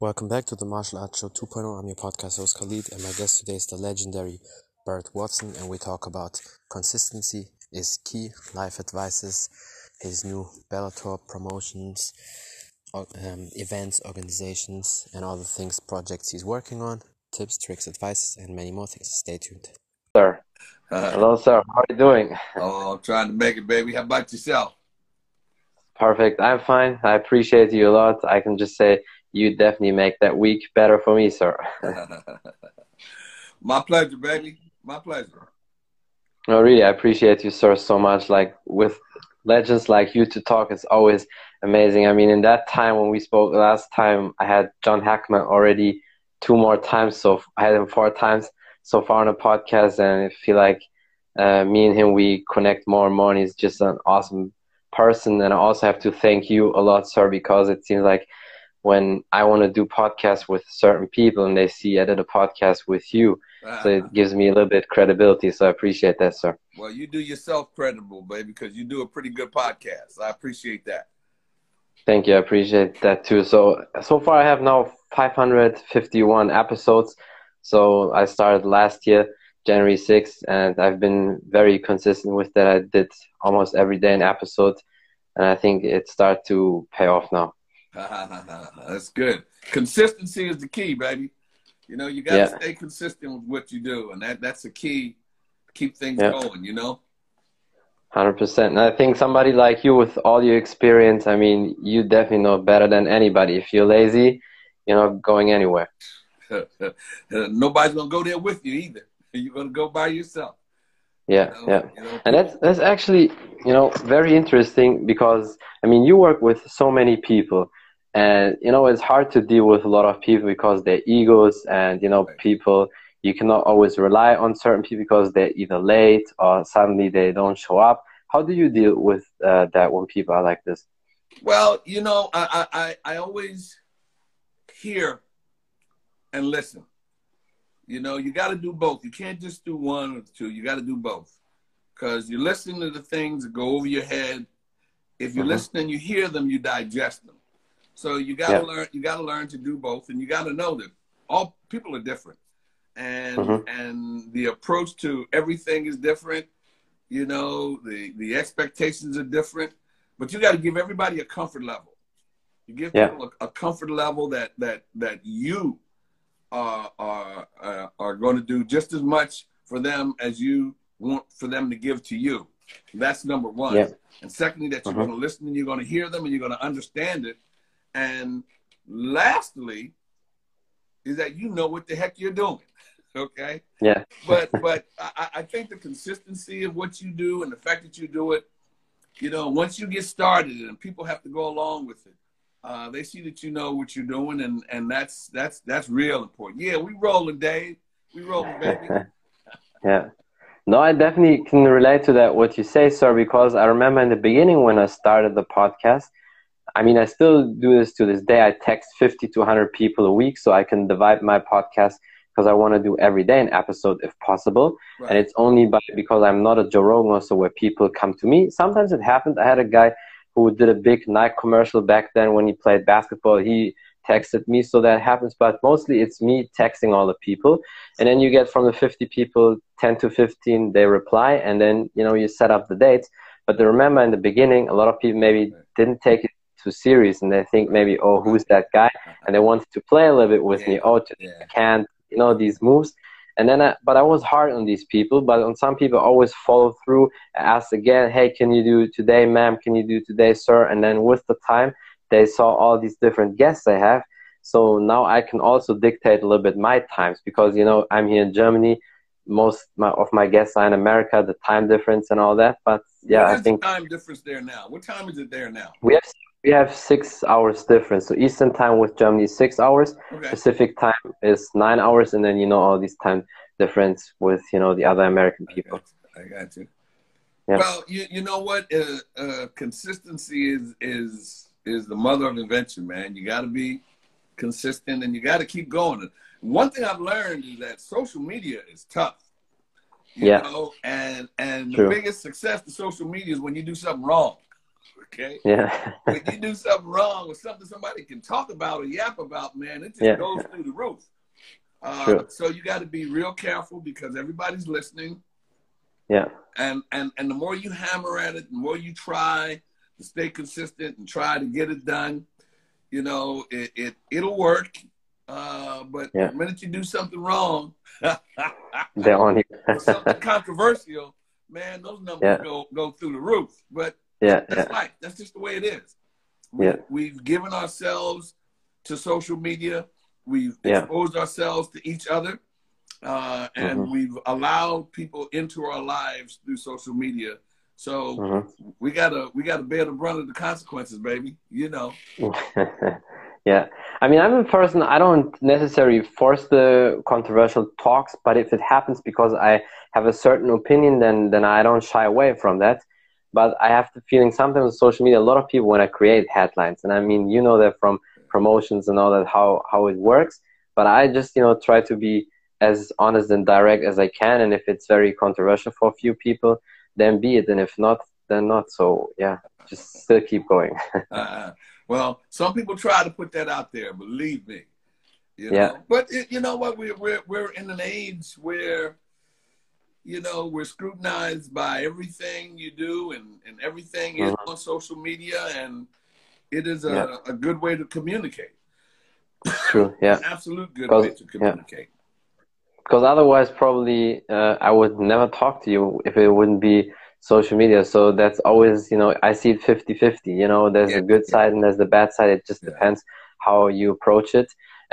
Welcome back to the Martial Arts Show 2.0. I'm your podcast host Khalid, and my guest today is the legendary Burt Watson, and we talk about consistency is key, life advices, his new Bellator promotions, um, events, organizations, and all the things, projects he's working on, tips, tricks, advices, and many more things. Stay tuned. Sir. Uh, Hello, sir. How are you doing? Oh, I'm trying to make it, baby. How about yourself? Perfect. I'm fine. I appreciate you a lot. I can just say you definitely make that week better for me, sir. My pleasure, baby. My pleasure. No, really, I appreciate you, sir, so much. Like with legends like you to talk is always amazing. I mean, in that time when we spoke last time, I had John Hackleman already two more times, so I had him four times so far on the podcast, and I feel like uh, me and him we connect more and more. And he's just an awesome person, and I also have to thank you a lot, sir, because it seems like when I want to do podcasts with certain people and they see I did a podcast with you. So it ah. gives me a little bit credibility. So I appreciate that, sir. Well, you do yourself credible, baby, because you do a pretty good podcast. I appreciate that. Thank you. I appreciate that too. So so far I have now 551 episodes. So I started last year, January 6th, and I've been very consistent with that. I did almost every day an episode, and I think it started to pay off now. That's good. Consistency is the key, baby. You know, you got to yeah. stay consistent with what you do, and that that's the key. To keep things going. You know. Hundred percent. And I think somebody like you, with all your experience, I mean, you definitely know better than anybody. If you're lazy, you're not going anywhere. Nobody's gonna go there with you either. You're gonna go by yourself. Yeah, you know, yeah, you know, and that's that's actually you know very interesting because I mean you work with so many people, and you know it's hard to deal with a lot of people because they're egos and you know right. people you cannot always rely on certain people because they're either late or suddenly they don't show up. How do you deal with uh, that when people are like this? Well you know i i i always hear and listen. You know you got to do both. You can't just do one or two. You got to do both. Because you listen to the things that go over your head. If you mm-hmm. listen and you hear them you digest them so you got to yeah. learn. You got to learn to do both, and you got to know that all people are different, and mm-hmm. and the approach to everything is different. You know, the the expectations are different, but you got to give everybody a comfort level. You give yeah. people a, a, comfort level that that that you are are uh, are going to do just as much for them as you want for them to give to you. That's number one. Yeah. And secondly, that you're mm-hmm. going to listen and you're going to hear them and you're going to understand it and lastly, is that you know what the heck you're doing. Okay. Yeah. but but I, I think the consistency of what you do and the fact that you do it, you know, once you get started and people have to go along with it, uh, they see that you know what you're doing, and and that's that's that's real important. Yeah, we rolling, Dave. We rolling, baby. yeah. No, I definitely can relate to that what you say, sir, because I remember in the beginning when I started the podcast, I mean, I still do this to this day. I text 50 to 100 people a week so I can divide my podcast because I want to do every day an episode if possible. Right. And it's only by because I'm not a Joe Rogan so where people come to me. Sometimes it happened. I had a guy who did a big Nike commercial back then when he played basketball. He texted me, so that happens. But mostly it's me texting all the people, and then you get from the 50 people, 10 to 15 they reply, and then you know you set up the dates. But remember in the beginning, a lot of people maybe didn't take it too serious and they think maybe, oh, who's that guy? And they wanted to play a little bit with yeah. me. Oh, yeah. I can't, you know, these moves. And then, I, but I was hard on these people. But on some people, I always follow through. ask again, hey, can you do today, ma'am? Can you do today, sir? And then with the time, they saw all these different guests I have. So now I can also dictate a little bit my times because you know I'm here in Germany. Most my, of my guests are in America. The time difference and all that. But yeah, I think time difference there now. What time is it there now? We have we have six hours difference. So Eastern time with Germany is six hours. Okay. Pacific time is nine hours, and then you know all these time difference with you know the other American people. I got you. I got you. Yeah. Well, you you know what? Uh, uh, consistency is is is the mother of invention, man. You got to be consistent, and you got to keep going. One thing I've learned is that social media is tough. yeah. Know? And and True. the biggest success to social media is when you do something wrong. Okay. Yeah. when you do something wrong or something somebody can talk about or yap about, man, it just Yeah. goes through the roof. Uh, True. so you got to be real careful because everybody's listening, Yeah. and and and the more you hammer at it, the more you try to stay consistent and try to get it done, you know, it, it it'll work. Uh, but Yeah. the minute you do something wrong, They're on you. something controversial, man, those numbers Yeah. go go through the roof. But yeah. that's Yeah. life. That's just the way it is. We, Yeah. We've given ourselves to social media. We've Yeah. exposed ourselves to each other. Uh, and Mhm. we've allowed people into our lives through social media. So Mhm. we gotta we gotta bear the brunt of the consequences, baby. You know. yeah. I mean, I'm a person, I don't necessarily force the controversial talks, but if it happens because I have a certain opinion, then, then I don't shy away from that. But I have the feeling sometimes on social media, a lot of people want to create headlines. And I mean, you know that from promotions and all that, how, how it works. But I just, you know, try to be as honest and direct as I can. And if it's very controversial for a few people, then be it. And if not, then not. So yeah, just still keep going. Uh, well, some people try to put that out there. Believe me. You know? Yeah. But it, you know what? We're we're we're in an age where, you know, we're scrutinized by everything you do, and and everything is Mhm. on social media, and it is a, Yeah. a good way to communicate. True. Yeah. An absolute good way to communicate. because otherwise probably uh, i would never talk to you if it wouldn't be social media so that's always you know i see it 50 50 you know there's Yeah. the good side and there's the bad side it just Yeah. depends how you approach it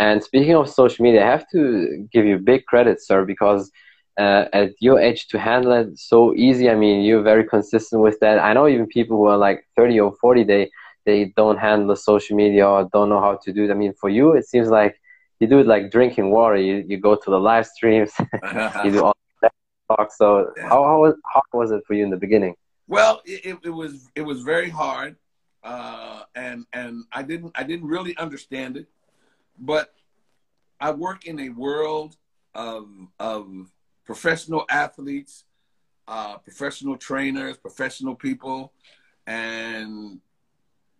and speaking of social media i have to give you big credit sir because uh, at your age to handle it so easy i mean you're very consistent with that i know even people who are like 30 or 40 they they don't handle social media or don't know how to do it i mean for you it seems like you do it like drinking water. You you go to the live streams, you do all that talk. So Yeah. how how was, how was it for you in the beginning? Well, it, it, it was it was very hard, uh, and and I didn't I didn't really understand it, but I work in a world of of professional athletes, uh, professional trainers, professional people, and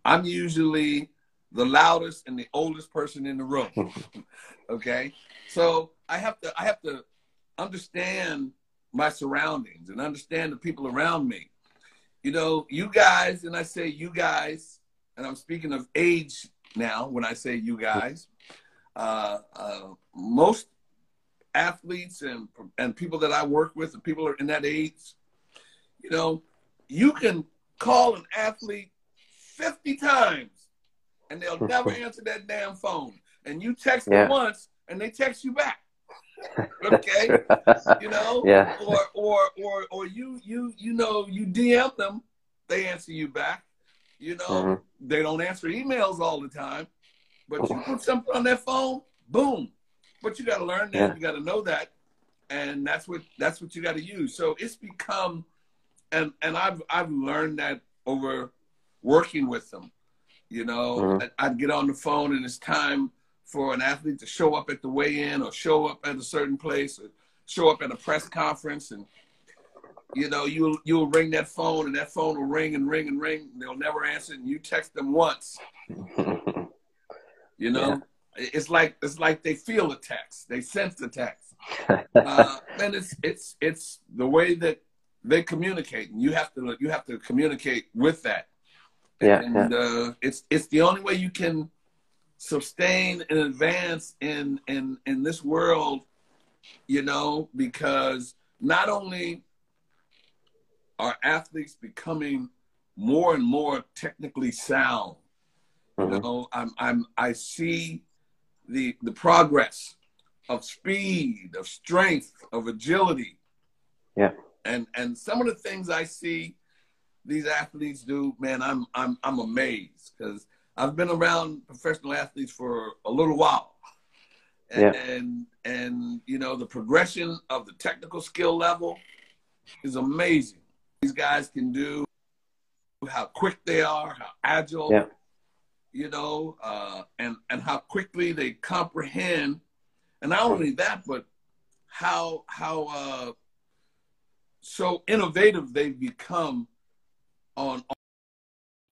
I'm usually the loudest and the oldest person in the room. okay, so I have to I have to understand my surroundings and understand the people around me. You know, you guys, and I say you guys, and I'm speaking of age now when I say you guys. Uh, uh, most athletes and and people that I work with, and people are in that age, you know, you can call an athlete 50 times and they'll never answer that damn phone. And you text Yeah. them once and they text you back. okay? You know? Yeah. Or or or or you you you know, you DM them, they answer you back. You know, Mhm. they don't answer emails all the time. But you put something on their phone, boom. But you gotta learn that, Yeah. you gotta know that. And that's what that's what you gotta use. So it's become and and I've I've learned that over working with them. You know, Mhm. I- I'd get on the phone and it's time for an athlete to show up at the weigh-in or show up at a certain place or show up at a press conference and you know you'll you'll ring that phone and that phone will ring and ring and ring and they'll never answer and you text them once you know it's like it's like they feel the text they sense the text uh, and it's it's it's the way that they communicate and you have to you have to communicate with that. Yeah, and Uh, it's it's the only way you can sustain and advance in in in this world you know because not only are athletes becoming more and more technically sound you Mhm. know i'm i'm i see the the progress of speed of strength of agility Yeah. and and some of the things i see these athletes do man i'm i'm i'm amazed because i've been around professional athletes for a little while and, Yeah. and and you know the progression of the technical skill level is amazing these guys can do how quick they are how agile Yeah. You know uh, and and how quickly they comprehend and not only that but how how uh, so innovative they've become on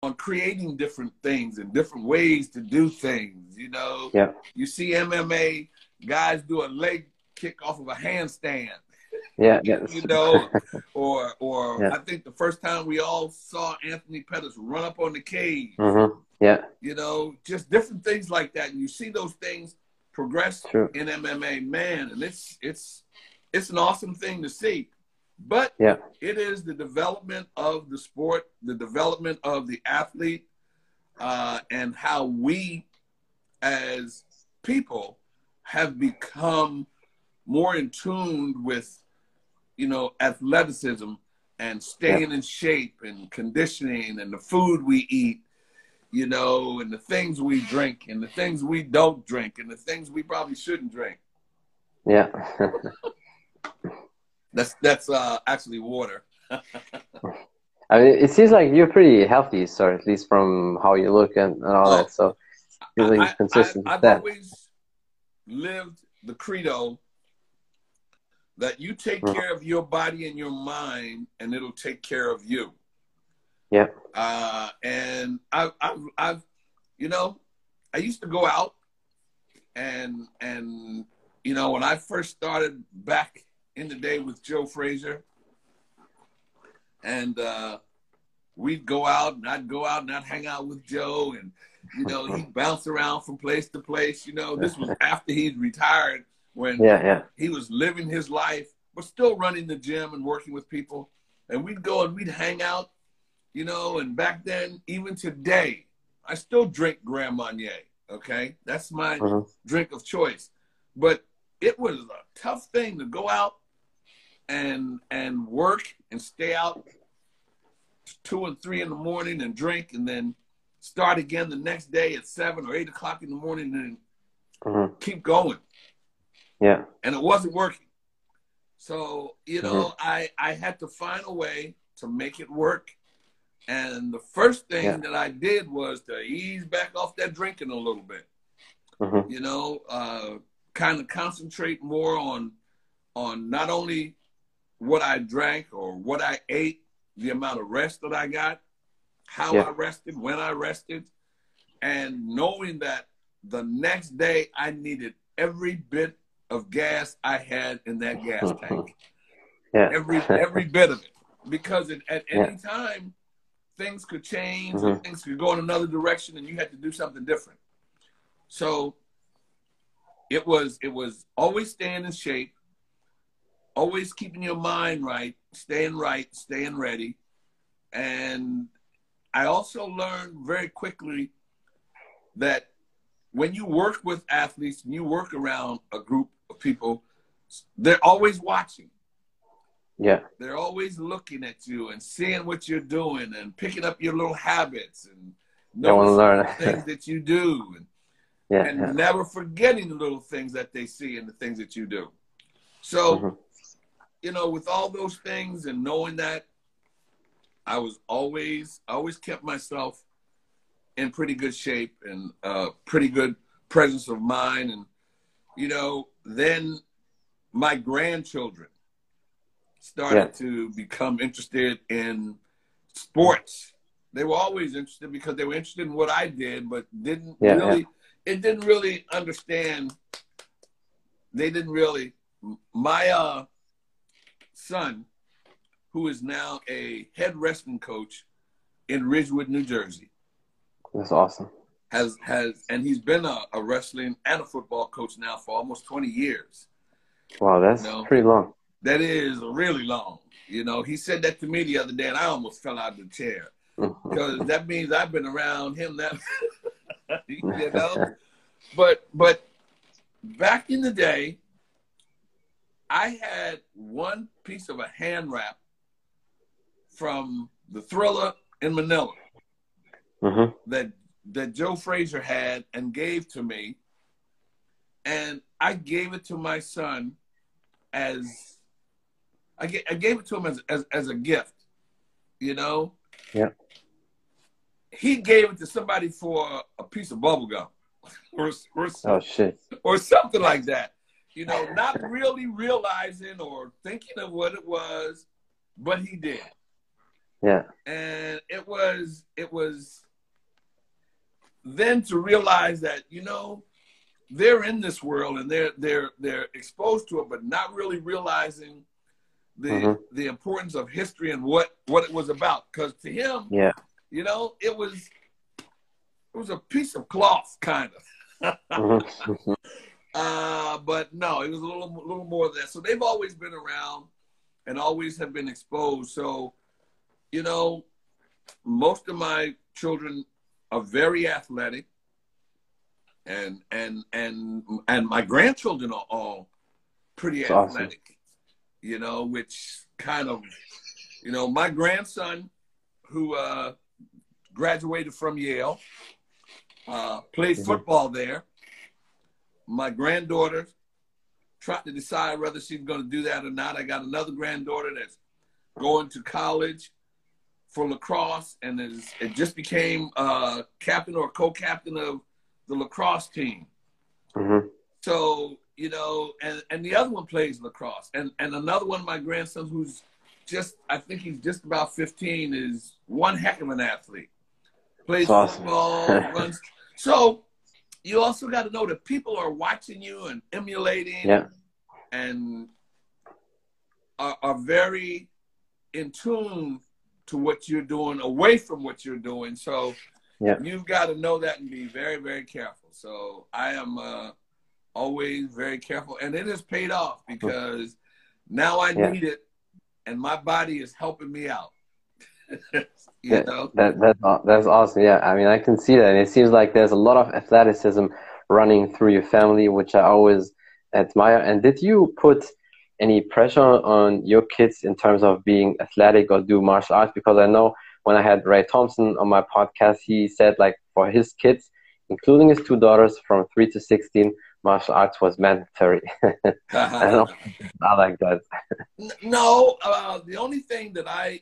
on creating different things and different ways to do things. You know, Yeah. you see MMA guys do a leg kick off of a handstand. Yeah. yeah. You know, or or Yeah. I think the first time we all saw Anthony Pettis run up on the cage. hmm Yeah. You know, just different things like that, and you see those things progress True. in MMA, man, and it's it's it's an awesome thing to see. But Yeah. it is the development of the sport, the development of the athlete, uh, and how we as people have become more in tune with, you know, athleticism and staying in shape and conditioning and the food we eat, you know, and the things we drink and the things we don't drink and the things we probably shouldn't drink. Yeah. That's that's uh, actually water. I mean, it seems like you're pretty healthy, sir, at least from how you look and, and all Oh. that. So, feels like I, consistent I, with I've that. always lived the credo that you take Mhm. care of your body and your mind, and it'll take care of you. Yeah. Uh, and I've, I've, I've, you know, I used to go out, and and you know, when I first started back in the day with Joe Frazier, and uh, we'd go out, and I'd go out and I'd hang out with Joe, and you know, he'd bounce around from place to place. You know, this was after he'd retired when Yeah. Yeah. he was living his life, but still running the gym and working with people. And we'd go and we'd hang out, you know. And back then, even today, I still drink Grand Marnier. Okay, that's my Mhm. drink of choice. But it was a tough thing to go out and and work and stay out two and three in the morning and drink, and then start again the next day at seven or eight o'clock in the morning and hmm keep going Yeah. and it wasn't working. So you know, I I had to find a way to make it work. And the first thing Yeah. that I did was to ease back off that drinking a little bit. hmm You know, uh, kind of concentrate more on on not only what I drank or what I ate, the amount of rest that I got, how Yeah. I rested, when I rested, and knowing that the next day I needed every bit of gas I had in that gas tank, Yeah. every every bit of it, because it, at Yeah. any time things could change, Mhm. and things could go in another direction, and you had to do something different. So it was it was always staying in shape, always keeping your mind right, staying right, staying ready, and I also learned very quickly that when you work with athletes and you work around a group of people, they're always watching. Yeah. They're always looking at you and seeing what you're doing and picking up your little habits and They wanna noticing learn. the things that you do and, Yeah. and yeah. never forgetting the little things that they see and the things that you do. So, Mhm. you know, with all those things and knowing that, I was always, I always kept myself in pretty good shape and uh, pretty good presence of mind. And, you know, then my grandchildren started Yeah. to become interested in sports. They were always interested because they were interested in what I did, but didn't Yeah, really, it didn't really understand. They didn't really, my uh, son, who is now a head wrestling coach in Ridgewood, New Jersey, That's awesome. has has and he's been a, a wrestling and a football coach now for almost 20 years. Wow, that's No. pretty long. That is really long. You know, he said that to me the other day, and I almost fell out of the chair because that means I've been around him that you know. But but back in the day, I had one piece of a hand wrap from the Thriller in Manila hmm that that Joe Frazier had and gave to me, and I gave it to my son as I, ga- I gave it to him as, as as a gift, you know. Yeah. He gave it to somebody for a piece of bubble gum, or or, Oh shit. or something like that. You know, not really realizing or thinking of what it was, but he did Yeah. and it was it was then to realize that you know they're in this world and they're they're they're exposed to it, but not really realizing the mm-hmm. the importance of history and what what it was about. Because to him, yeah, you know, it was it was a piece of cloth, kind of. mm-hmm. uh, but no, it was a little a little more than that. So they've always been around and always have been exposed. So, you know, most of my children are very athletic and and and and my grandchildren are all pretty That's athletic. You know which kind of you know my grandson who uh graduated from yale uh played mm-hmm. football there my granddaughter trying to decide whether she's going to do that or not i got another granddaughter that's going to college for lacrosse and is, it just became uh captain or co-captain of the lacrosse team. Mm-hmm. So you know, and and the other one plays lacrosse, and and another one, of my grandsons, who's just I think he's just about fifteen, is one heck of an athlete. Plays football, runs. So you also got to know that people are watching you and emulating, yeah. and are, are very in tune to what you're doing away from what you're doing. So yeah. You've got to know that and be very, very careful. So I am uh, always very careful, and it has paid off because now I yeah. need it, and my body is helping me out. you yeah, know? that that's that's awesome. Yeah, I mean, I can see that, and it seems like there's a lot of athleticism running through your family, which I always admire. And did you put any pressure on your kids in terms of being athletic or do martial arts? Because I know when I had Ray Thompson on my podcast, he said like for his kids, including his two daughters from three to sixteen, martial arts was mandatory. I, know, I like that. no, uh, the only thing that I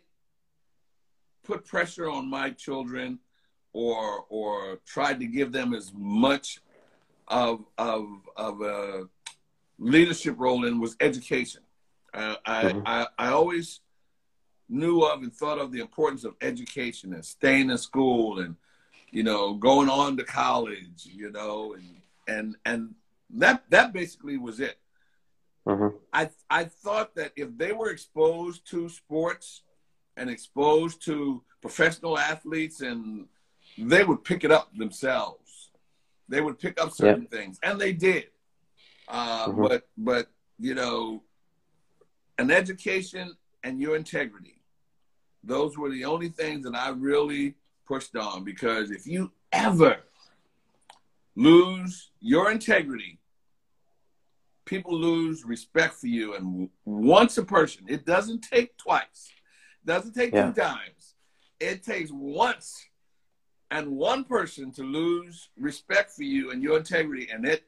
put pressure on my children or or tried to give them as much of of of a leadership role in was education. Uh, I, mm-hmm. I I always knew of and thought of the importance of education and staying in school and you know going on to college you know and and and that that basically was it mm-hmm. i i thought that if they were exposed to sports and exposed to professional athletes and they would pick it up themselves they would pick up certain yeah. things and they did uh, mm-hmm. but but you know an education and your integrity those were the only things that I really pushed on because if you ever lose your integrity, people lose respect for you. And once a person, it doesn't take twice, it doesn't take yeah. two times, it takes once and one person to lose respect for you and your integrity, and it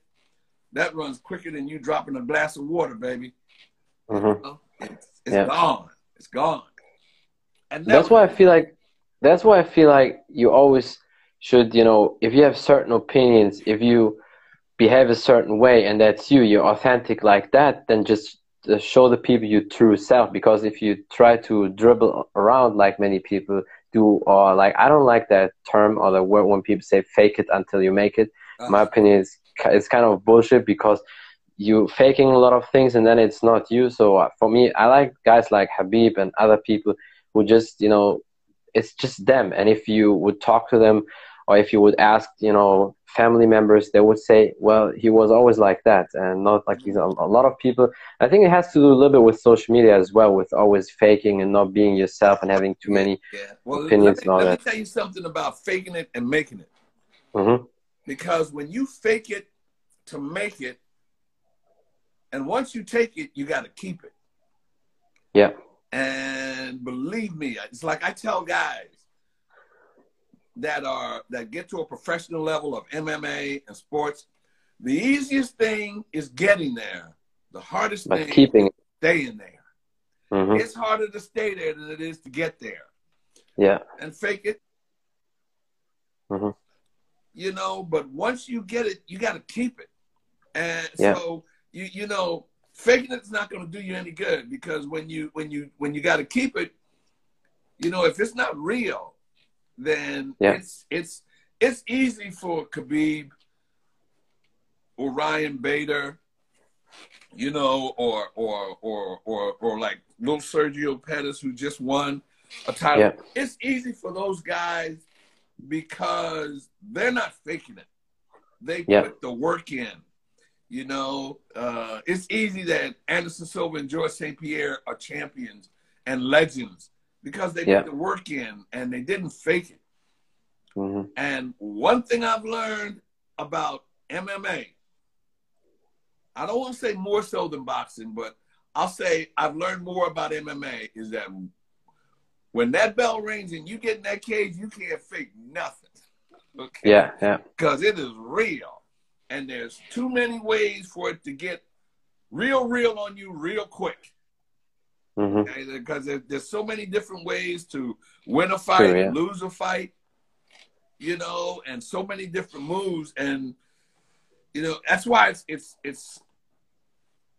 that runs quicker than you dropping a glass of water, baby. Mm-hmm. It's, it's yeah. gone. It's gone. And that's why I feel like that's why I feel like you always should, you know, if you have certain opinions, if you behave a certain way and that's you, you're authentic like that, then just show the people your true self. Because if you try to dribble around like many people do, or like I don't like that term or the word when people say "fake it until you make it." Uh-huh. My opinion is it's kind of bullshit because you faking a lot of things and then it's not you. So uh, for me, I like guys like Khabib and other people who just you know it's just them and if you would talk to them or if you would ask you know family members they would say well he was always like that and not like he's a, a lot of people i think it has to do a little bit with social media as well with always faking and not being yourself and having too many yeah. well, opinions let me, and all let that. me tell you something about faking it and making it mm-hmm. because when you fake it to make it and once you take it you got to keep it yeah and believe me, it's like I tell guys that are that get to a professional level of MMA and sports, the easiest thing is getting there. The hardest but thing keeping is staying there. Mm-hmm. It's harder to stay there than it is to get there. Yeah. And fake it. Mm-hmm. You know, but once you get it, you got to keep it. And yeah. so you you know, faking it's not going to do you any good because when you when you when you got to keep it you know if it's not real then yeah. it's it's it's easy for Khabib or Ryan Bader, you know, or or or or or like little Sergio Pettis who just won a title. Yeah. It's easy for those guys because they're not faking it. They Yeah. put the work in. You know, uh, it's easy that Anderson Silva and George St. Pierre are champions and legends because they Yeah. put the work in and they didn't fake it. hmm And one thing I've learned about MMA, I don't want to say more so than boxing, but I'll say I've learned more about MMA is that when that bell rings and you get in that cage, you can't fake nothing. Okay? Yeah, yeah, Because it is real. And there's too many ways for it to get real, real on you real quick. Hmm Okay? Because there, there's so many different ways to win a fight, True, yeah. lose a fight, you know, and so many different moves. And you know, that's why it's it's it's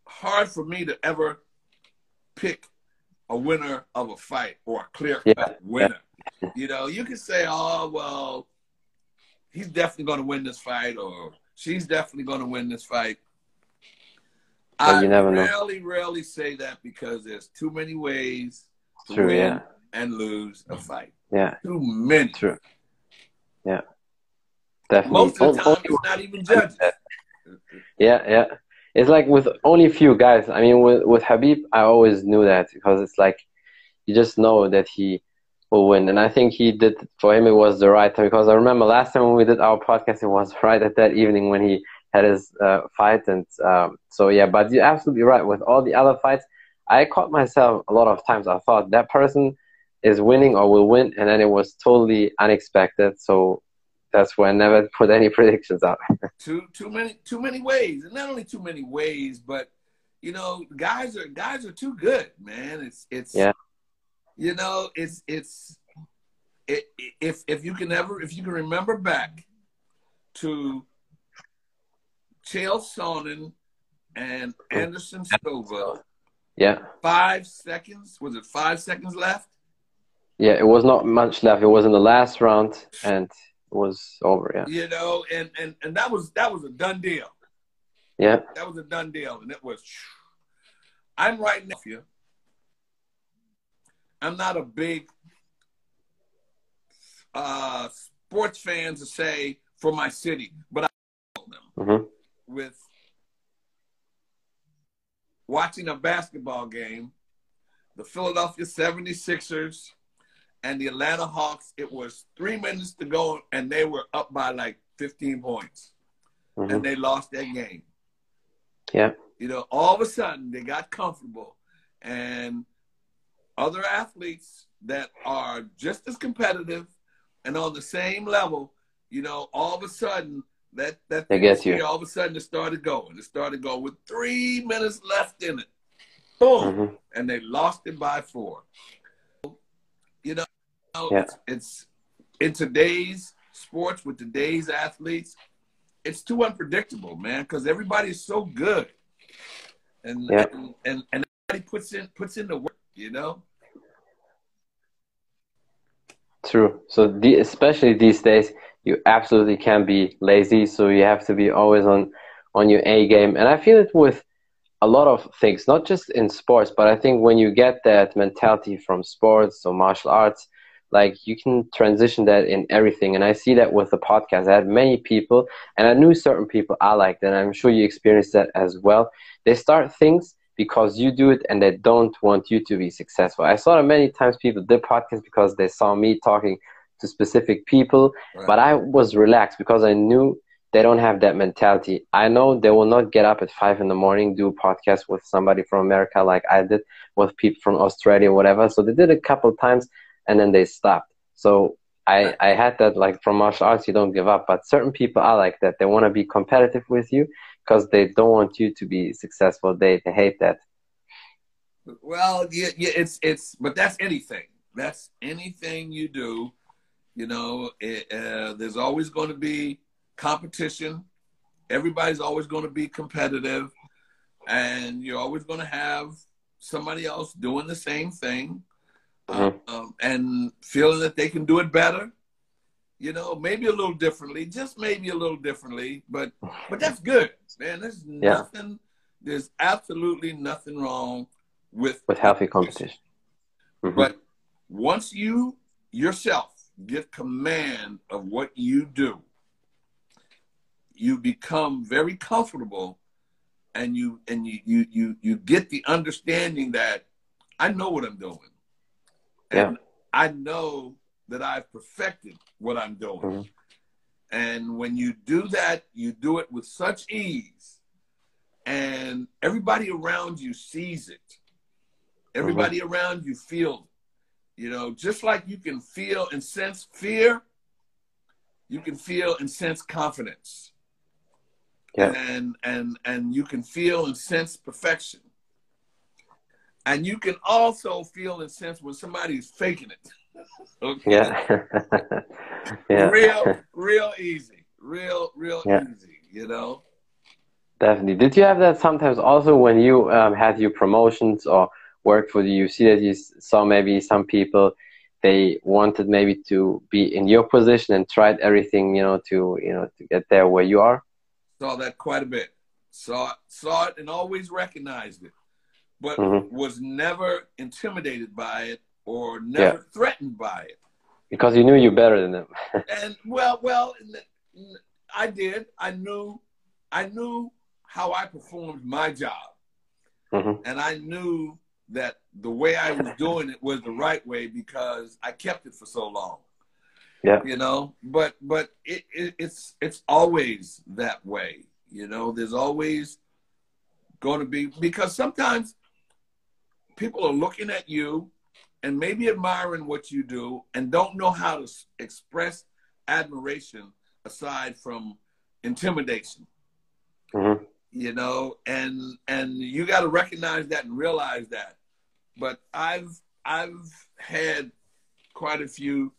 hard for me to ever pick a winner of a fight or a clear cut Yeah, winner. You know, you can say, "Oh, well, he's definitely going to win this fight," or "She's definitely going to win this fight." But I you never know. rarely, rarely say that because there's too many ways to True, win yeah. and lose a fight. yeah, Too many. true. Yeah, definitely. Most of the time, it's not even judges. Yeah, yeah. It's like with only few guys. I mean, with with Khabib, I always knew that because it's like you just know that he will win, and I think he did for him. It was the right time because I remember last time when we did our podcast, it was right at that evening when he had his uh, fight, and um, so yeah. But you're absolutely right. With all the other fights, I caught myself a lot of times. I thought that person is winning or will win, and then it was totally unexpected. So that's why I never put any predictions out. too too many too many ways, and not only too many ways, but you know, guys are guys are too good, man. It's it's Yeah. you know, it's it's it, if if you can ever if you can remember back to Chael Sonnen and Anderson Silva, yeah. five seconds was it five seconds left? Yeah, it was not much left. It was in the last round and it was over. Yeah. You know, and and and that was that was a done deal. Yeah. That was a done deal, and it was. I'm right to you. I'm not a big uh, sports fan to say for my city, but I know them hmm with watching a basketball game, the Philadelphia 76ers and the Atlanta Hawks. It was three minutes to go, and they were up by like 15 points, hmm and they lost that game. Yeah. You know, all of a sudden they got comfortable, and other athletes that are just as competitive and on the same level, you know, all of a sudden that that They get you. all of a sudden it started going. It started going with three minutes left in it. Boom, hmm and they lost it by four. You know, Yeah. it's, it's in today's sports with today's athletes, it's too unpredictable, man, because everybody's so good, and Yeah. and, and and everybody puts in puts in the work, you know. True. So the, especially these days, you absolutely can't be lazy. So you have to be always on on your A game. And I feel it with a lot of things, not just in sports, but I think when you get that mentality from sports or martial arts, like you can transition that in everything. And I see that with the podcast. I had many people, and I knew certain people I like that. And I'm sure you experienced that as well. They start things because you do it and they don't want you to be successful. I saw that many times people did podcasts because they saw me talking to specific people, Right. but I was relaxed because I knew they don't have that mentality. I know they will not get up at five in the morning, do a podcast with somebody from America like I did, with people from Australia, whatever. So they did a couple times and then they stopped. So I, I had that like from martial arts, you don't give up, but certain people are like that. They want to be competitive with you because they don't want you to be successful. They, they hate that. Well, yeah, yeah, it's it's, but that's anything. That's anything you do. You know, it, uh, there's always going to be competition. Everybody's always going to be competitive, and you're always going to have somebody else doing the same thing, Mhm. um, and feeling that they can do it better. you know, maybe a little differently, just maybe a little differently, but but that's good, man. There's Yeah. nothing, there's absolutely nothing wrong with With healthy competition. Mhm. But once you yourself get command of what you do, you become very comfortable and you and you you you, you get the understanding that I know what I'm doing. And I know that I've perfected what I'm doing. Mhm. And when you do that, you do it with such ease. And everybody around you sees it. Everybody around you feels. You know, just like you can feel and sense fear, you can feel and sense confidence. Yeah. And and and you can feel and sense perfection. And you can also feel and sense when somebody's faking it. okay. Yeah. yeah. Real, real easy. Real, real Yeah. easy, you know? Definitely. Did you have that sometimes also when you um, had your promotions or worked for the UFC that you saw maybe some people they wanted maybe to be in your position and tried everything you know to you know to get there where you are? Saw that quite a bit. Saw it, saw it and always recognized it. But Mhm. was never intimidated by it or never threatened by it. Because you knew you better than them. and well, well, I did. I knew, I knew how I performed my job, hmm and I knew that the way I was doing it was the right way because I kept it for so long. Yeah. You know, but but it, it, it's it's always that way. You know, there's always going to be because sometimes people are looking at you and maybe admiring what you do and don't know how to s- express admiration aside from intimidation hmm you know and and you got to recognize that and realize that but i've i've had quite a few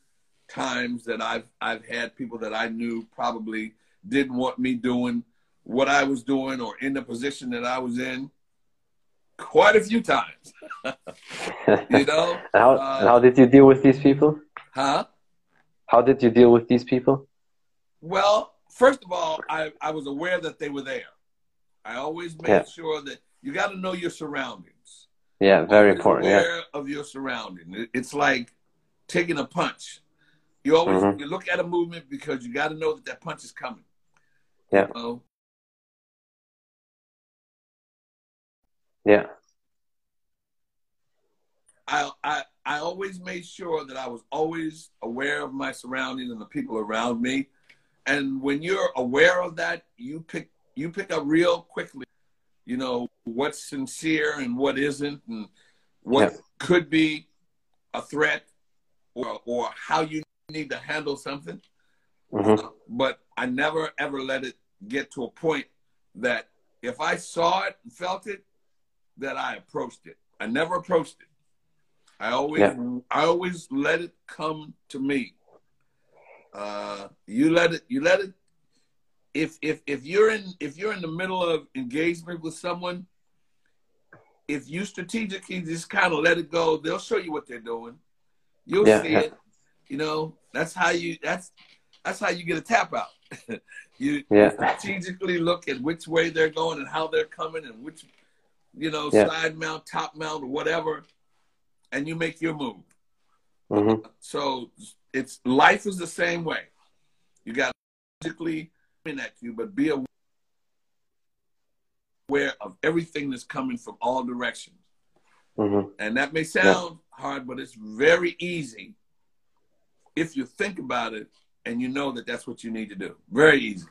times that i've i've had people that i knew probably didn't want me doing what i was doing or in the position that i was in quite a few times you know how, Uh, how did you deal with these people? huh How did you deal with these people? Well, first of all, I, I was aware that they were there. I always made Yeah. sure that you got to know your surroundings. Yeah, very Always important. Yeah. Of your surrounding. It's like taking a punch. You always Mhm. you look at a movement because you got to know that that punch is coming. Yeah. You know? Yeah. I, I I always made sure that I was always aware of my surroundings and the people around me. And when you're aware of that, you pick you pick up real quickly, you know, what's sincere and what isn't and what Yeah. could be a threat or or how you need to handle something. hmm But I never ever let it get to a point that if I saw it and felt it, that I approached it. I never approached it. I always Yeah. I always let it come to me. Uh, you let it you let it if if if you're in if you're in the middle of engagement with someone, if you strategically just kind of let it go, they'll show you what they're doing. You'll Yeah, see yeah. it. You know, that's how you that's that's how you get a tap out. you Yeah. strategically look at which way they're going and how they're coming and which you know, side mount, top mount, or whatever, and you make your move. hmm So it's life is the same way. You got strategically coming at you, but be aware of everything that's coming from all directions. hmm And that may sound hard, but it's very easy if you think about it and you know that that's what you need to do. Very easy.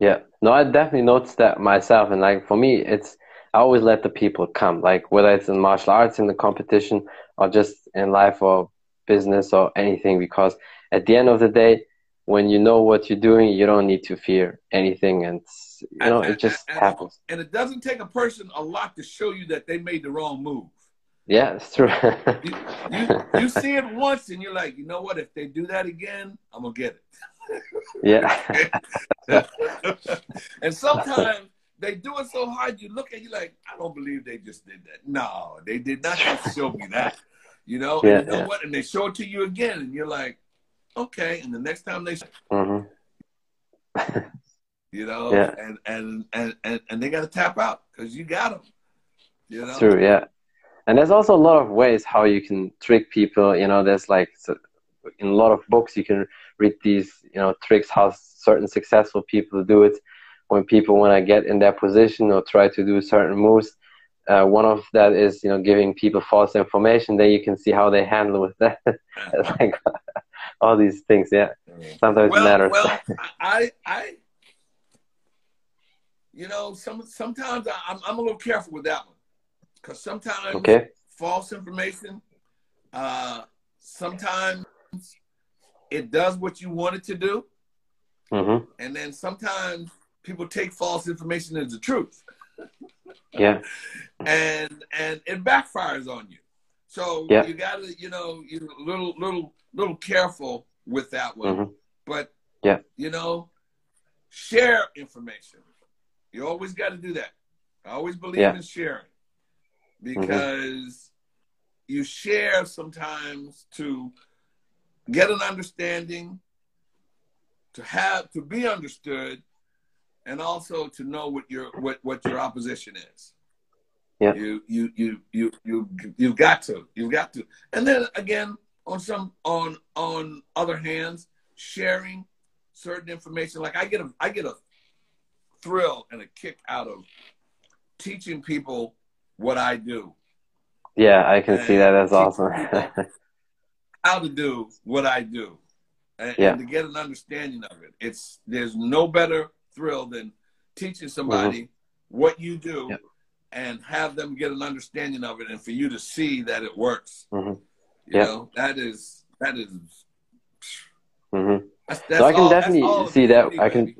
Yeah. No, I definitely noticed that myself. And like for me, it's I always let the people come. Like whether it's in martial arts in the competition or just in life or business or anything, because at the end of the day, when you know what you're doing, you don't need to fear anything, and you know And- it just and- happens. And it doesn't take a person a lot to show you that they made the wrong move. Yeah, it's true. You, you, you see it once and you're like, you know what? If they do that again, I'm going to get it. yeah. and sometimes they do it so hard, you look at you like, I don't believe they just did that. No, they did not show me that. You know, Yeah, and you know yeah. what? And they show it to you again, and you're like, okay. And the next time they, Mm-hmm. you know, Yeah. and, and and and and they got to tap out because you got them. You know, true, yeah. And there's also a lot of ways how you can trick people. You know, there's like in a lot of books you can read these, you know, tricks how certain successful people do it. When people want to get in their position or try to do certain moves, uh, one of that is you know giving people false information. Then you can see how they handle with that. It's like all these things, yeah. Sometimes it matters. well, I, I, you know, some sometimes I, I'm I'm a little careful with that one because sometimes okay. false information, uh, sometimes it does what you want it to do, Mm-hmm. and then sometimes people take false information as the truth, Yeah. and and it backfires on you. So Yeah. you gotta, you know, you're a little little little careful with that one. Mhm. But Yeah. you know, share information. You always got to do that. I always believe Yeah. in sharing because you share sometimes to get an understanding, to have to be understood, and also to know what your what what your opposition is. Yeah. You you you you you you've got to you've got to, and then again on some on on other hands sharing certain information like i get a i get a thrill and a kick out of teaching people what i do Yeah, I can see that. That's awesome. how to do what i do and, Yeah. and to get an understanding of it it's there's no better thrill than teaching somebody what you do Mm-hmm. Yep. And have them get an understanding of it and for you to see that it works Mhm. you Yep. know that is that is hmm that's, that's So I can all- definitely see that. I can, baby.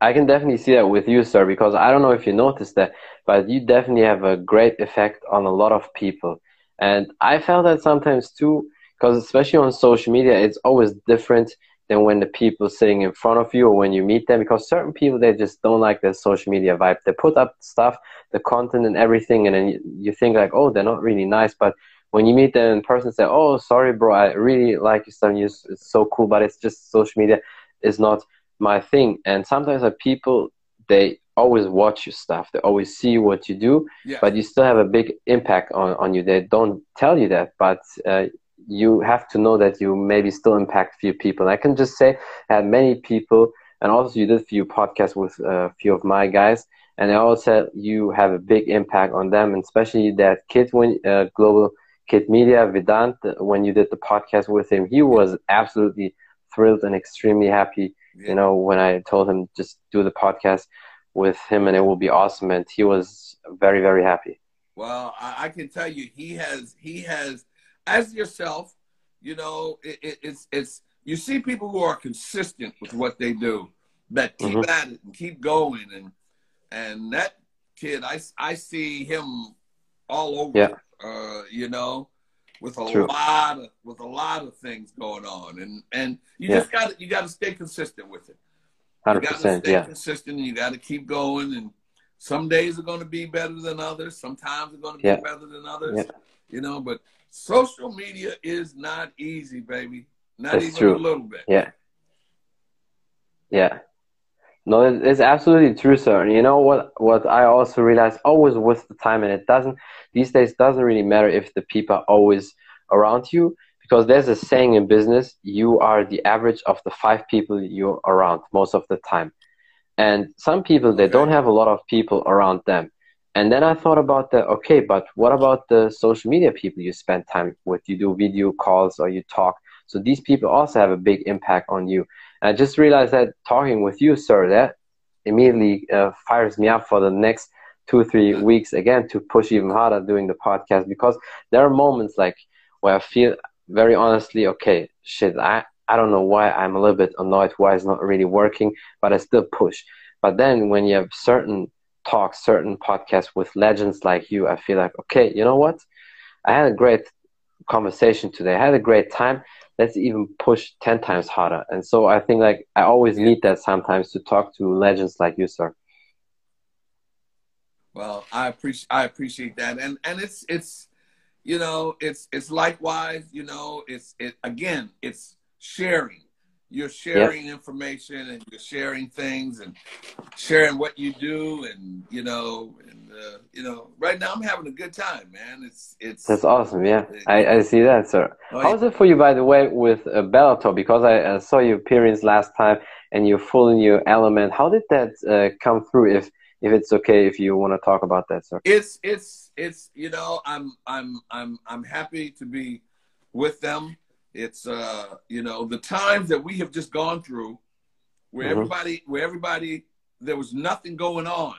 I can definitely see that with you, sir. Because I don't know if you noticed that, but you definitely have a great effect on a lot of people. And I felt that sometimes too, because especially on social media, it's always different than when the people sitting in front of you or when you meet them. Because certain people they just don't like the social media vibe. They put up stuff, the content and everything, and then you, think like, oh, they're not really nice, but when you meet them in person, say, "Oh, sorry, bro, I really like your stuff. It's so cool, but it's just social media is not my thing." And sometimes like people, they always watch your stuff. They always see what you do, Yeah. but you still have a big impact on on you. They don't tell you that, but uh, you have to know that you maybe still impact few people. I can just say I had many people, and also you did a few podcasts with a few of my guys, and they all said you have a big impact on them, and especially that kid when uh, global Kid Media, Vedant, when you did the podcast with him, he was absolutely thrilled and extremely happy. Yeah. You know, when I told him just do the podcast with him and it will be awesome, and he was very, very happy. Well, I, I can tell you, he has he has as yourself. You know, it, it, it's it's you see people who are consistent with what they do, that keep Mhm. at it and keep going, and and that kid, I I see him all over. Yeah. Uh, you know, with a True. lot of with a lot of things going on, and and you Yeah. just got to you got to stay consistent with it. Hundred You got to percent, stay yeah, consistent and you got to keep going. And some days are going to be better than others. Sometimes they're going to be Yeah. better than others. Yeah. You know, but social media is not easy, baby. Not That's even true. a little bit. yeah, yeah. No, it's absolutely true, sir. And you know what? What I also realized always with the time, and it doesn't these days doesn't really matter if the people are always around you because there's a saying in business: you are the average of the five people you're around most of the time. And some people they Okay. don't have a lot of people around them. And then I thought about the okay, but what about the social media people you spend time with? You do video calls or you talk. So these people also have a big impact on you. And I just realized that talking with you, sir, that immediately uh, fires me up for the next two or three weeks again to push even harder doing the podcast because there are moments like where I feel very honestly, okay, shit, I, I don't know why I'm a little bit annoyed why it's not really working, but I still push. But then when you have certain talks, certain podcasts with legends like you, I feel like, okay, you know what? I had a great conversation today. I had a great time. Let's even push 10 times harder. And so I think like I always need that sometimes to talk to legends like you, sir. Well, I appreciate I appreciate that, and and it's it's you know it's it's likewise you know it's it again it's sharing. You're sharing yep. information and you're sharing things and sharing what you do and you know and uh, you know right now I'm having a good time, man. It's it's that's awesome. Yeah, it, I, I see that, sir. Oh, How's yeah. it for you, by the way, with uh, Bellator? Because I uh, saw your appearance last time and you're full in your element. How did that uh, come through? If if it's okay, if you want to talk about that, sir. It's it's it's you know I'm I'm I'm I'm happy to be with them it's uh, you know the times that we have just gone through, where mm-hmm. everybody, where everybody, there was nothing going on.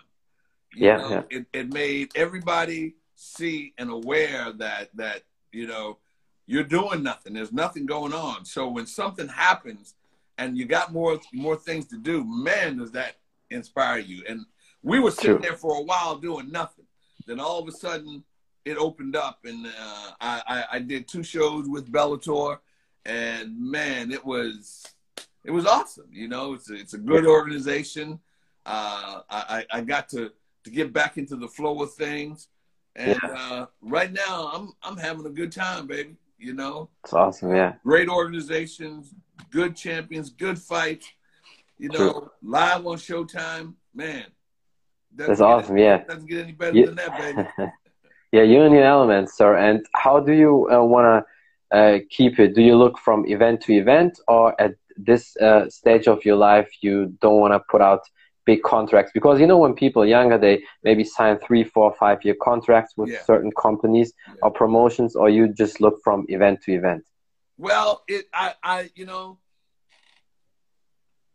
yeah, know, yeah. It, it made everybody see and aware that that you know you're doing nothing. There's nothing going on. So when something happens and you got more more things to do, man, does that inspire you? And we were sitting True. there for a while doing nothing. Then all of a sudden, it opened up, and uh, I, I, I did two shows with Bellator, and man, it was it was awesome. You know, it's a, it's a good organization. Uh, I I got to to get back into the flow of things, and yeah. uh, right now I'm I'm having a good time, baby. You know, it's awesome. Yeah, great organizations, good champions, good fights. You know, True. live on Showtime, man. That's awesome. yeah, doesn't get any better yeah. than that, baby. Yeah, your elements, sir. And how do you uh, want to uh, keep it? Do you look from event to event, or at this uh, stage of your life, you don't want to put out big contracts? Because you know, when people are younger, they maybe sign three, four, five year contracts with yeah. certain companies yeah. or promotions, or you just look from event to event. Well, it, I, I, you know,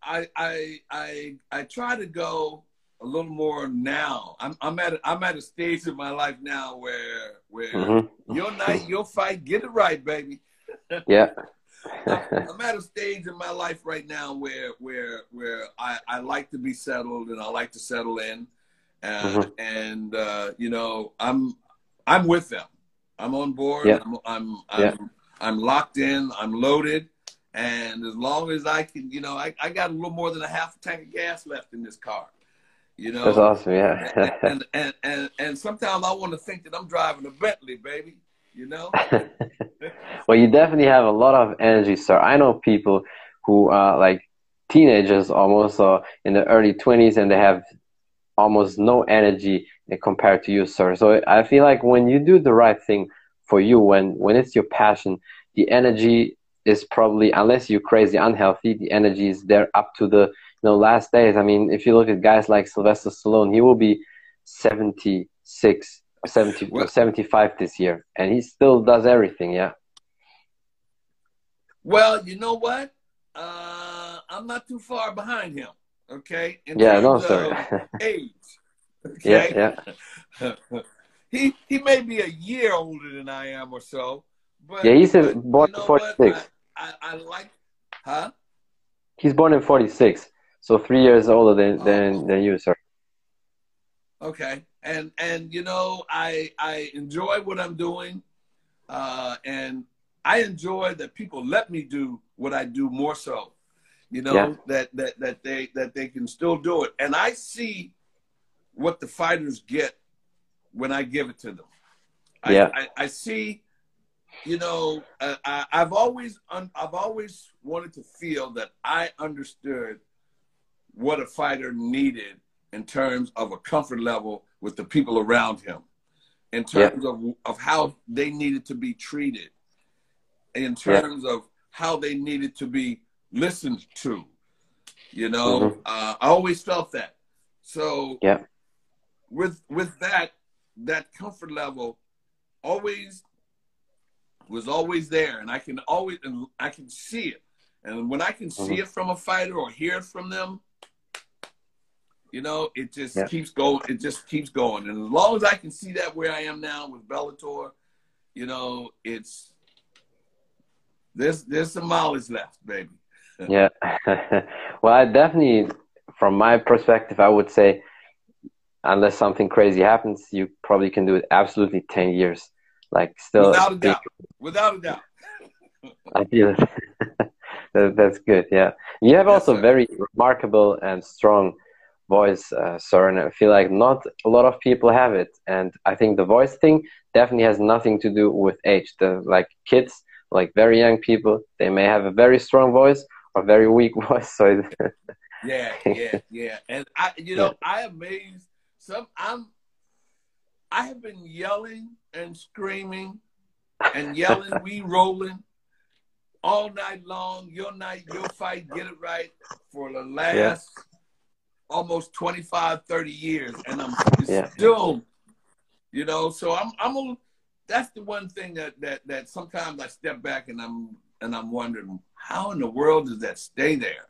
I, I, I, I try to go a little more now. I'm I'm at a, I'm at a stage in my life now where where mm-hmm. your night, your fight, get it right, baby. yeah. I'm at a stage in my life right now where where where I, I like to be settled and I like to settle in, uh, mm-hmm. and uh, you know I'm I'm with them. I'm on board. Yeah. I'm I'm I'm, yeah. I'm locked in. I'm loaded, and as long as I can, you know, I, I got a little more than a half a tank of gas left in this car. You know, that's awesome. Yeah. and, and, and and sometimes I want to think that I'm driving a Bentley, baby. You know. well, you definitely have a lot of energy, sir. I know people who are like teenagers almost, or in the early twenties, and they have almost no energy compared to you, sir. So I feel like when you do the right thing for you, when when it's your passion, the energy is probably unless you're crazy unhealthy, the energy is there up to the know, last days. I mean, if you look at guys like Sylvester Stallone, he will be 76 or 70 or 75 this year, and he still does everything. Yeah. Well, you know what? Uh, I'm not too far behind him. Okay. In yeah, no, sir. age. Okay? Yeah, yeah. he he may be a year older than I am or so, but yeah, he's born you know 46. I, I, I like, huh? He's born in 46. So three years older than, than, oh. than you, sir. Okay. And, and, you know, I, I enjoy what I'm doing. Uh, and I enjoy that people let me do what I do more so, you know, yeah. that, that, that they, that they can still do it. And I see what the fighters get when I give it to them. Yeah. I, I, I see, you know, uh, I, I've always, un, I've always wanted to feel that I understood what a fighter needed in terms of a comfort level with the people around him, in terms of, of how they needed to be treated, in terms of how they needed to be listened to. You know, mm-hmm. uh, I always felt that. So yeah, with with that that comfort level always was always there, and I can always and I can see it. And when I can mm-hmm. see it from a fighter or hear it from them, you know, it just yeah. keeps going. It just keeps going. And as long as I can see that where I am now with Bellator, you know, it's there's there's some mileage left, baby. yeah. well, I definitely, from my perspective, I would say, unless something crazy happens, you probably can do it absolutely ten years. Like still, without a doubt, without a doubt. I feel it. that, that's good. Yeah, you have yes, also sir. very remarkable and strong voice, uh, sir, and I feel like not a lot of people have it. And I think the voice thing definitely has nothing to do with age. The like kids like very young people, they may have a very strong voice or very weak voice. So yeah, yeah, yeah. And I, you know, yeah. I amaze some. I'm. I have been yelling and screaming and yelling, we rolling all night long. Your night, your fight, get it right for the last yeah. Almost 25, 30 years, and I'm yeah. still, you know. So I'm, I'm a. That's the one thing that that that sometimes I step back and I'm and I'm wondering how in the world does that stay there?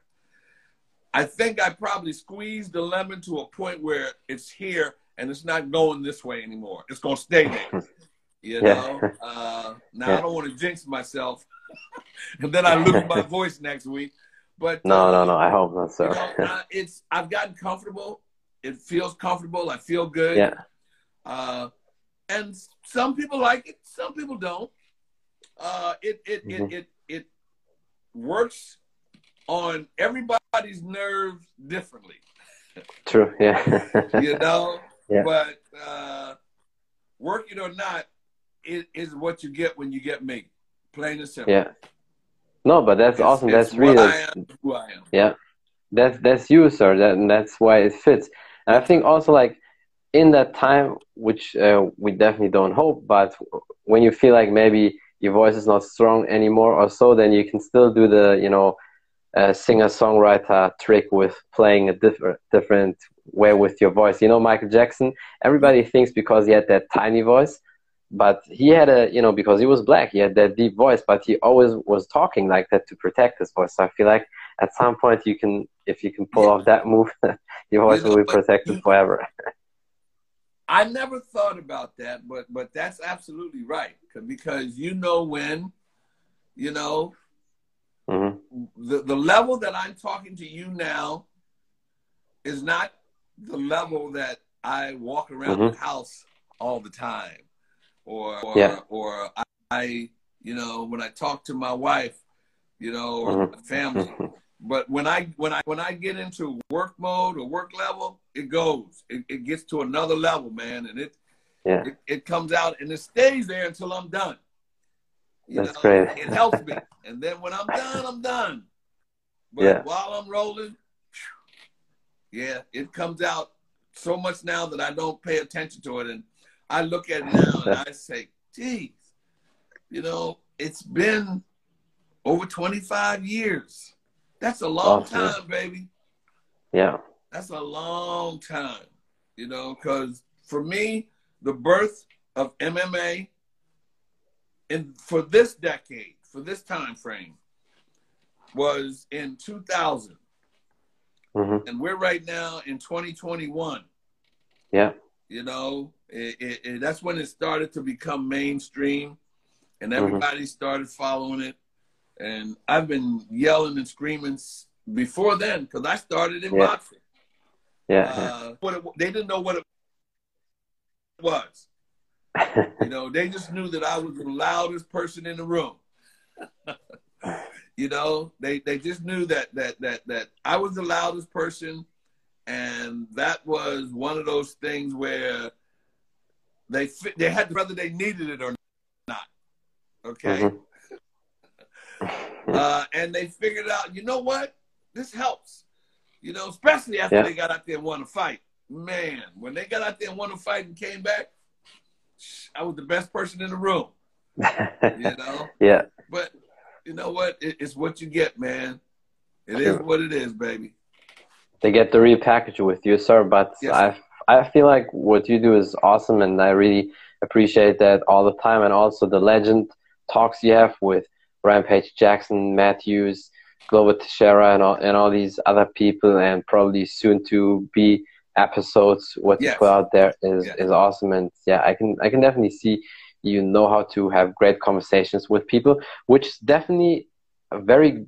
I think I probably squeezed the lemon to a point where it's here and it's not going this way anymore. It's going to stay there. You know, uh, now yeah. I don't want to jinx myself, and then I lose my voice next week. But no, uh, no, no. I hope not, sir. You know, it's I've gotten comfortable. It feels comfortable. I feel good. Yeah. Uh, and some people like it. Some people don't. Uh, it it, mm-hmm. it it it works on everybody's nerves differently. True. Yeah. you know. Yeah. But uh, work it or not, it is what you get when you get me. Plain and simple. Yeah. No, but that's it's, awesome. It's that's really I am, who I am. Yeah. That's that's you, sir. That and that's why it fits. And I think also like in that time, which uh, we definitely don't hope, but when you feel like maybe your voice is not strong anymore or so, then you can still do the you know uh, singer songwriter trick with playing a different different way with your voice. You know, Michael Jackson. Everybody thinks because he had that tiny voice, but he had a you know because he was black, he had that deep voice, but he always was talking like that to protect his voice. So I feel like at some point you can, if you can pull yeah. off that move, your voice you know, will be protected forever. I never thought about that, but but that's absolutely right because you know when, you know, mm-hmm. the the level that I'm talking to you now is not the level that I walk around mm-hmm. the house all the time, or or, yeah. or I, you know, when I talk to my wife, you know, or mm-hmm. my family. Mm-hmm. But when I when I when I get into work mode or work level, it goes. It, it gets to another level, man, and it, yeah. it it comes out and it stays there until I'm done. You That's know, great. It helps me, and then when I'm done, I'm done. But yeah. while I'm rolling, yeah, it comes out so much now that I don't pay attention to it. And I look at it now and I say, geez, you know, it's been over 25 years. That's a long awesome. time, baby. Yeah. That's a long time, you know, because for me, the birth of MMA in for this decade, for this time frame, was in 2000. Mm-hmm. And we're right now in 2021. Yeah. You know, it, it, it, that's when it started to become mainstream and mm-hmm. everybody mm-hmm. started following it. And I've been yelling and screaming before then because I started in yeah. boxing. Yeah. Uh, what it, they didn't know what it was. you know, they just knew that I was the loudest person in the room. You know, they they just knew that that that that I was the loudest person, and that was one of those things where they they had whether they needed it or not. Okay. Mm-hmm. uh, and they figured out, you know what? This helps. You know, especially after yeah. they got out there and won a fight. Man, when they got out there and won a fight and came back, I was the best person in the room. you know? Yeah. But you know what? It, it's what you get, man. It is what it is, baby. They get to repackage it with you, sir. But yes. I, I feel like what you do is awesome, and I really appreciate that all the time. And also the legend talks you have with Rampage Jackson, Matt Hughes, Glover Teixeira, and all, and all these other people, and probably soon to be episodes. What yes. you put out there is yes. is awesome, and yeah, I can I can definitely see you know how to have great conversations with people, which is definitely a very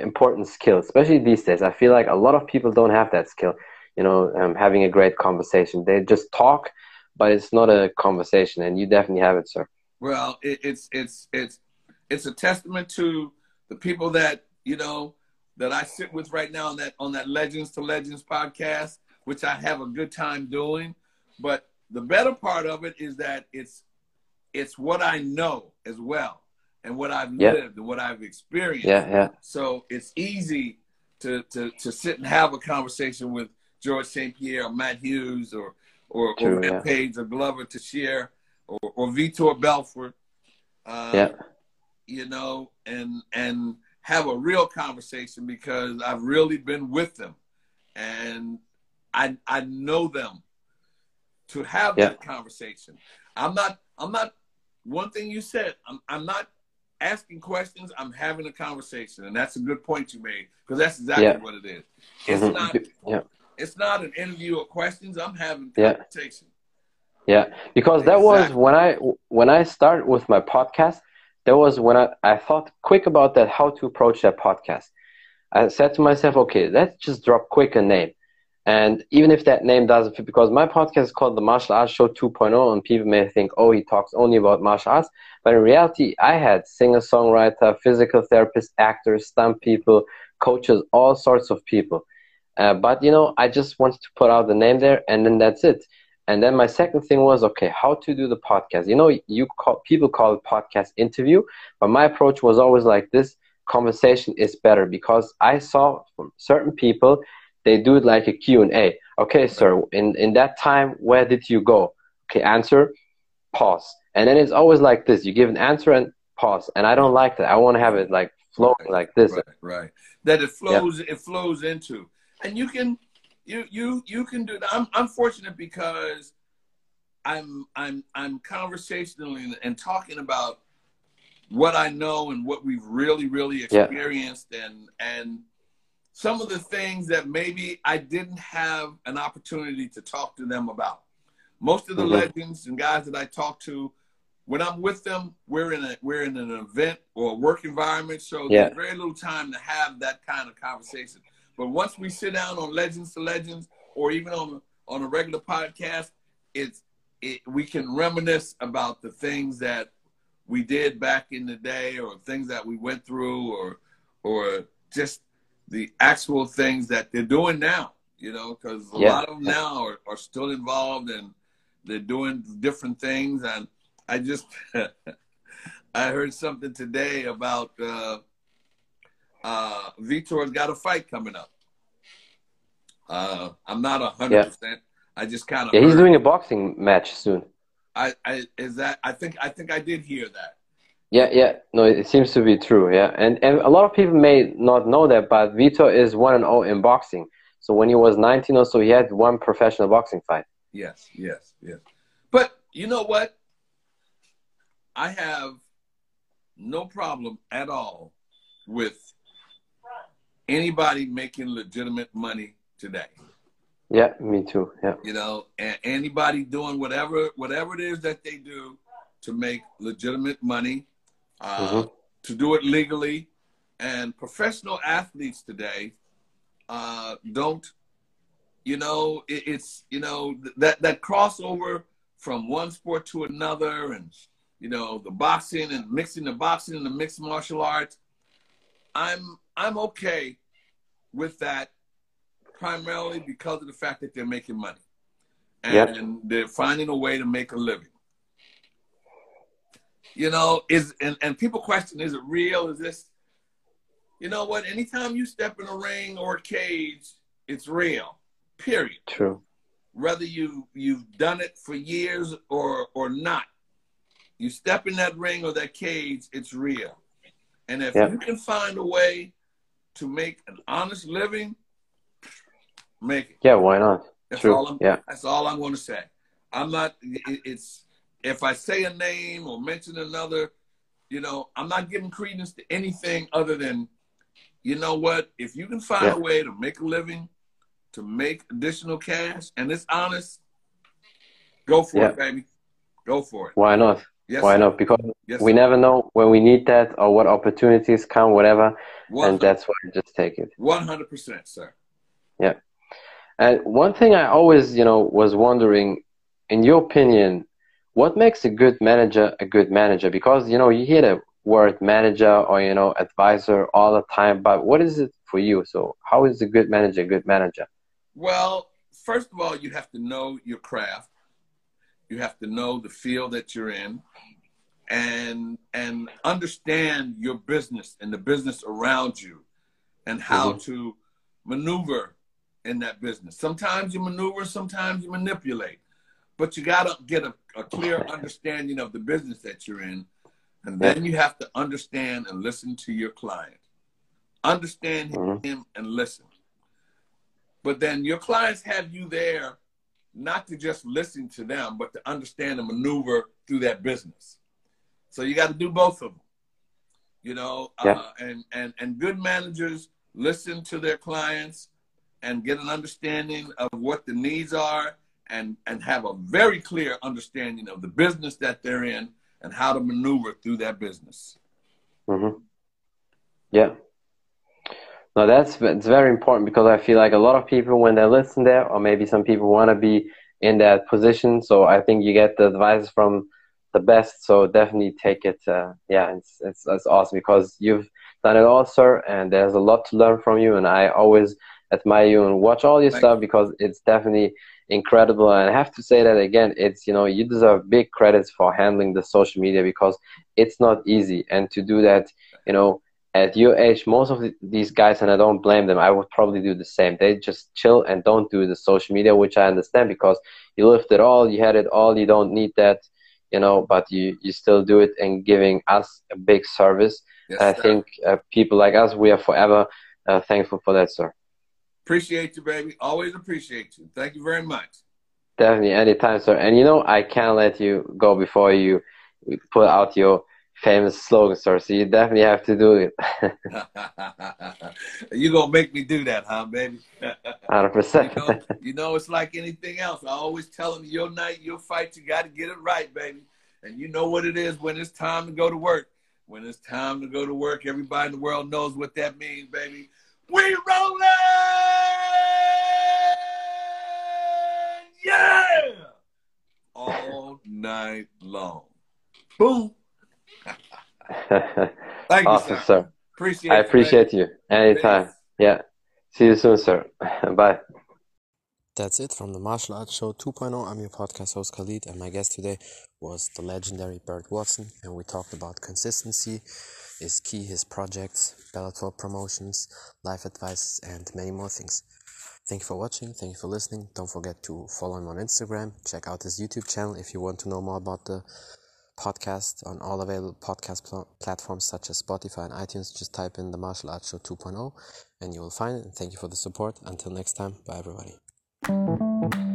important skill, especially these days. I feel like a lot of people don't have that skill, you know, um, having a great conversation. They just talk, but it's not a conversation, and you definitely have it, sir. Well, it, it's it's it's it's a testament to the people that you know that I sit with right now on that on that Legends to Legends podcast, which I have a good time doing. But the better part of it is that it's it's what I know as well. And what I've Yeah. lived and what I've experienced. Yeah, yeah, So it's easy to, to, to sit and have a conversation with Georges St-Pierre or Matt Hughes or or, True, or yeah. Rampage or Glover Teixeira or, or Vitor Belfort. Uh, yeah, you know, and and have a real conversation because I've really been with them, and I I know them to have Yeah. that conversation. I'm not I'm not one thing you said. I'm I'm not asking questions. I'm having a conversation, and that's a good point you made because that's exactly Yeah. what it is. It's Mhm. not yeah. it's not an interview of questions. I'm having Yeah. conversation. Yeah, because that was when I when I started with my podcast. That was when I, I thought quick about that how to approach that podcast. I said to myself, okay, let's just drop quick a name, and even if that name doesn't fit, because my podcast is called the Martial Arts Show 2.0, and people may think, oh, he talks only about martial arts, but in reality, I had singer songwriter, physical therapist, actors, stunt people, coaches, all sorts of people. Uh, but you know, I just wanted to put out the name there, and then that's it. And then my second thing was, okay, how to do the podcast. You know, you call people call it podcast interview, but my approach was always like this: conversation is better because I saw from certain people they do it like a Q and A. Okay, sir, in in that time, where did you go? Okay, answer, pause, and then it's always like this: you give an answer and pause. And I don't like that. I want to have it like flowing like this. Right, right. That it flows, it flows into, and you can, you you you can do that. I'm I'm fortunate because I'm I'm I'm conversational and, talking about what I know and what we've really really Yeah. experienced and and some of the things that maybe I didn't have an opportunity to talk to them about. Most of the Mhm. legends and guys that I talk to, when I'm with them, we're in a we're in an event or a work environment, so Yeah. there's very little time to have that kind of conversation. But once we sit down on Legends to Legends, or even on on a regular podcast, it's it, we can reminisce about the things that we did back in the day, or things that we went through, or or just the actual things that they're doing now. You know, because a Yeah. lot of them now are, are still involved and they're doing different things. And I just I heard something today about uh, uh, Vitor's got a fight coming up. Uh, I'm not a hundred percent. I just kind of Yeah, he's doing a boxing match soon. I, I is that I think I think I did hear that. Yeah, yeah. No, it seems to be true. Yeah, and and a lot of people may not know that, but Vitor is one and zero in boxing. So when he was 19 or so, he had one professional boxing fight. Yes, yes, yes. But you know what? I have no problem at all with anybody making legitimate money today. Yeah, me too. Yeah, You know, and anybody doing whatever whatever it is that they do to make legitimate money, uh, Mhm. to do it legally, and professional athletes today uh, don't. You know, it, it's you know that that crossover from one sport to another, and you know the boxing and mixing the boxing and the mixed martial arts. I'm I'm okay with that primarily because of the fact that they're making money and Yep. they're finding a way to make a living. You know, is and, and people question, is it real? Is this you know what? Anytime you step in a ring or a cage, it's real. Period. true. Whether you you've done it for years or or not. You step in that ring or that cage, it's real. And if Yep. you can find a way to make an honest living, make it. Yeah, why not? That's True. all I'm. Yeah. That's all I'm going to say. I'm not. It, it's if I say a name or mention another, you know, I'm not giving credence to anything other than, you know what? If you can find Yeah. a way to make a living, to make additional cash, and it's honest, go for Yeah. it, baby. Go for it. Why not? Yes. Why sir. not? Because Yes. we never know when we need that or what opportunities come, whatever, and that's why I just take it. One hundred percent, sir. Yeah. And one thing I always, you know, was wondering, in your opinion, what makes a good manager a good manager? Because you know, you hear the word manager or you know advisor all the time, but what is it for you? So, how is a good manager a good manager? Well, first of all, you have to know your craft. You have to know the field that you're in, and and understand your business and the business around you and how mm-hmm. to maneuver in that business. Sometimes you maneuver, sometimes you manipulate, but you got to get a, a, clear understanding of the business that you're in. And then you have to understand and listen to your client. Understand mm-hmm. him and listen. But then your clients have you there not to just listen to them, but to understand and maneuver through that business. So you got to do both of them. You know, yeah. uh, and and and good managers listen to their clients and get an understanding of what the needs are and and have a very clear understanding of the business that they're in and how to maneuver through that business. Mm-hmm. Yeah. No, that's it's very important because I feel like a lot of people when they listen there, or maybe some people want to be in that position. So I think you get the advice from the best. So definitely take it. Uh, yeah, it's, it's it's awesome because you've done it all, sir, and there's a lot to learn from you. And I always admire you and watch all your Thank stuff you. because it's definitely incredible. And I have to say that again, it's you know you deserve big credits for handling the social media because it's not easy, and to do that, you know. At your age, most of the, these guys, and I don't blame them, I would probably do the same. They just chill and don't do the social media, which I understand because you lived it all, you had it all, you don't need that you know, but you, you still do it and giving us a big service. Yes, I think uh, people like us, we are forever uh, thankful for that, sir. Appreciate you, baby. Always appreciate you. Thank you very much. Definitely, anytime, sir. And you know, I can't let you go before you put out your famous slogan, sir. So you definitely have to do it. you gonna make me do that, huh, baby? Hundred percent. You know, it's like anything else. I always tell them, your night, your fight. You got to get it right, baby. And you know what it is when it's time to go to work. When it's time to go to work, everybody in the world knows what that means, baby. We rolling, yeah, all night long. Boom. Thank awesome, you, sir. sir. Appreciate I appreciate you. Anytime. Peace. Yeah. See you soon, sir. Bye. That's it from the Martial Arts Show 2.0. I'm your podcast host Khalid, and my guest today was the legendary Burt Watson, and we talked about consistency is key, his projects, Bellator promotions, life advice, and many more things. Thank you for watching. Thank you for listening. Don't forget to follow him on Instagram. Check out his YouTube channel if you want to know more about the podcast on all available podcast pl- platforms such as Spotify and iTunes. Just type in the Martial Arts Show 2.0 and you will find it. And thank you for the support. Until next time, bye everybody.